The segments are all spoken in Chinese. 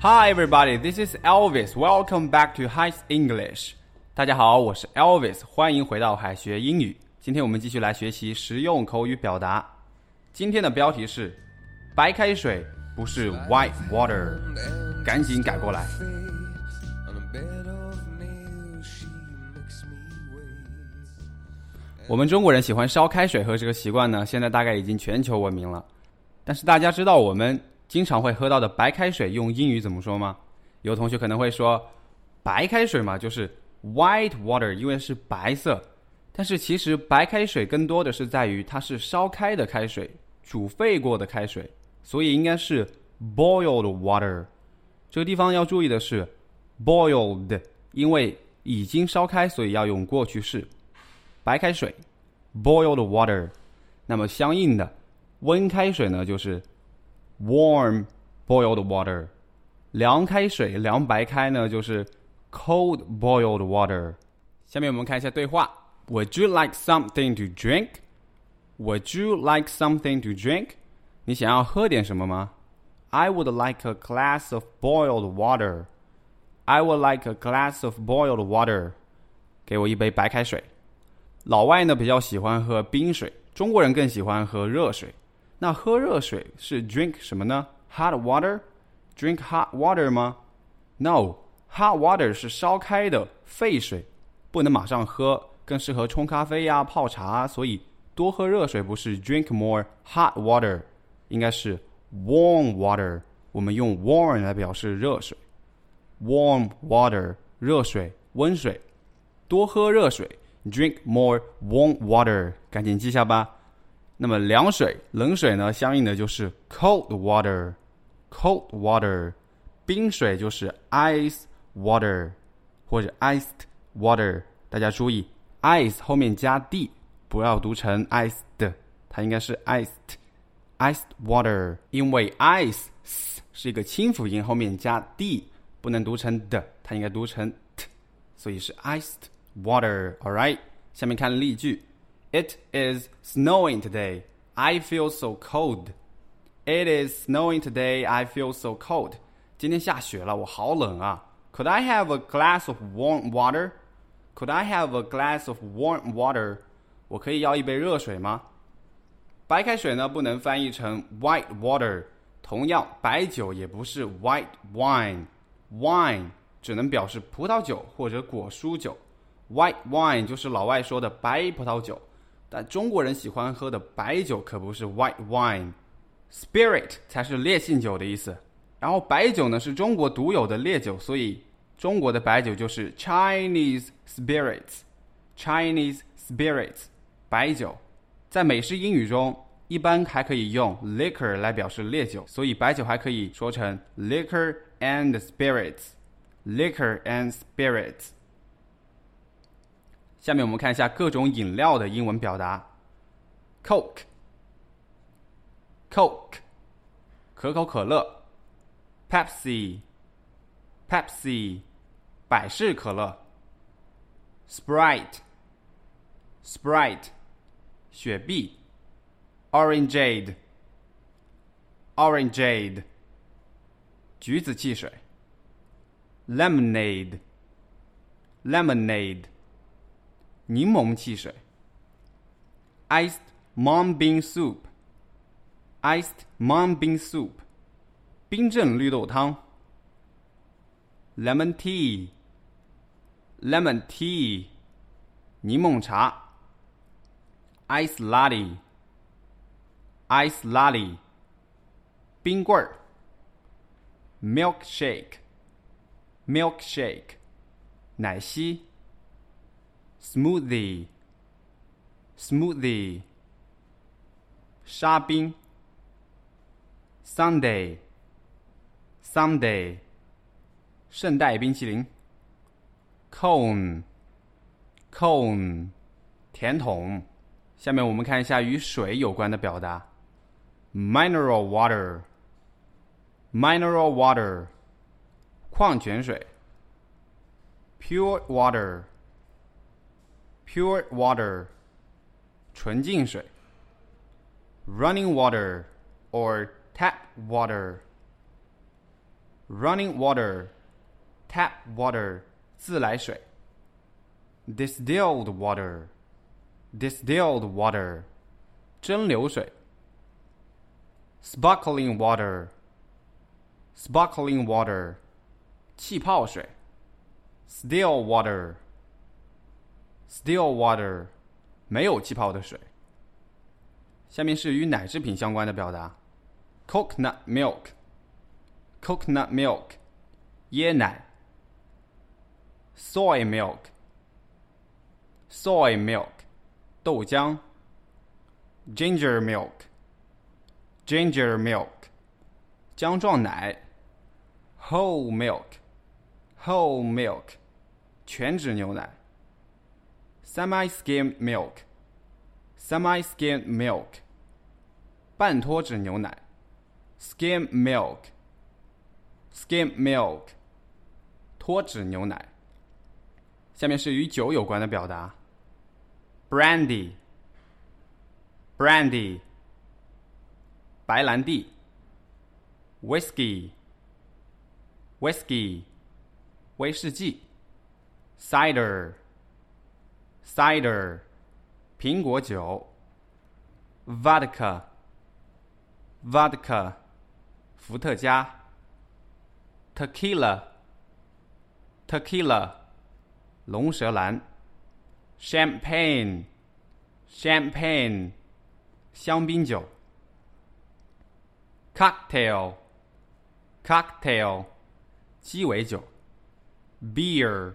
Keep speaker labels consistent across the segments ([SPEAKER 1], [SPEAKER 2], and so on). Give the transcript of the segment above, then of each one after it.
[SPEAKER 1] Hi, everybody. This is Elvis. Welcome back to High English. 大家好，我是 Elvis，欢迎回到海学英语。今天我们继续来学习实用口语表达。今天的标题是“白开水不是 white water”，赶紧改过来。我们中国人喜欢烧开水喝这个习惯呢，现在大概已经全球闻名了。但是大家知道我们经常会喝到的白开水用英语怎么说吗？有同学可能会说，白开水嘛就是 white water，因为是白色。但是其实白开水更多的是在于它是烧开的开水，煮沸过的开水，所以应该是 boiled water。这个地方要注意的是 boiled，因为已经烧开，所以要用过去式。白开水，boiled water。那么相应的，温开水呢就是 warm boiled water。凉开水，凉白开呢就是 cold boiled water。下面我们看一下对话：Would you like something to drink? Would you like something to drink? 你想要喝点什么吗？I would like a glass of boiled water. I would like a glass of boiled water. 给我一杯白开水。老外呢比较喜欢喝冰水，中国人更喜欢喝热水。 那喝热水是 drink 什么呢？Hot water？Drink hot water 吗？No，hot water 是烧开的沸水，不能马上喝，更适合冲咖啡呀、泡茶。所以多喝热水不是 drink more hot water，应该是 warm water。我们用 warm 来表示热水，warm water 热水、温水，多喝热水。Drink more warm water，赶紧记下吧。那么凉水、冷水呢？相应的就是 cold water，cold water。冰水就是 ice water 或者 iced water。大家注意，ice 后面加 d，不要读成 iced，它应该是 iced，iced water。因为 ice 是一个清辅音，后面加 d，不能读成的，它应该读成 t，所以是 iced。water. All right. 下面看例句。It is snowing today. I feel so cold. It is snowing today. I feel so cold. 今天下雪了，我好冷啊。Could I have a glass of warm water? Could I have a glass of warm water? 我可以要一杯热水吗？白开水呢，不能翻译成 white water。同样，白酒也不是 white wine。wine 只能表示葡萄酒或者果蔬酒。White wine 就是老外说的白葡萄酒， 但中国人喜欢喝的白酒可不是 white wine，spirit 才是烈性酒的意思。然后白酒呢是中国独有的烈酒，所以中国的白酒就是 Chinese spirits，Chinese spirits 白酒。在美式英语中，一般还可以用 liquor 来表示烈酒，所以白酒还可以说成 liquor and spirits，liquor and spirits。下面我们看一下各种饮料的英文表达：Coke，Coke，可口可乐；Pepsi，Pepsi，百事可乐；Sprite，Sprite，雪碧；Orangeade，Orangeade，橘子汽水；Lemonade，Lemonade。柠檬汽水，iced mung bean soup，iced mung bean soup，冰镇绿豆汤，lemon tea，lemon tea，柠檬茶，ice latte，ice latte，冰棍儿，milkshake，milkshake，奶昔。smoothie smoothie 沙冰 Sunday Sunday 圣代冰淇淋 cone cone 甜筒。下面我们看一下与水有关的表达：mineral water mineral water 矿泉水；pure water pure water 纯净水，running water or tap water. Running water, tap water, 自来水。Distilled water, distilled water, 蒸馏水。Sparkling water, sparkling water, 气泡水。Still water, Still water, 没有气泡的水。下面是与奶制品相关的表达：coconut milk，coconut milk，椰奶；soy milk，soy milk，豆浆；ginger milk，ginger milk，姜撞奶；whole milk，whole milk，全脂牛奶；semi-skim milk。semi-skim milk，半脱脂牛奶；skim milk，skim milk，脱脂牛奶。下面是与酒有关的表达：brandy，brandy，白兰地；whisky，whisky，威士忌；cider Cider，。苹果酒，vodka，vodka，伏特加，tequila，tequila，龙舌兰，champagne，champagne，香槟酒，cocktail，cocktail，鸡尾酒，beer，beer，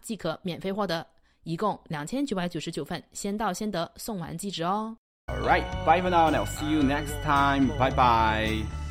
[SPEAKER 2] 即可免费获得。一共两千九百九十九份，先到先得，送完即止哦。
[SPEAKER 1] All right, bye for now. I'll see you next time. Bye bye.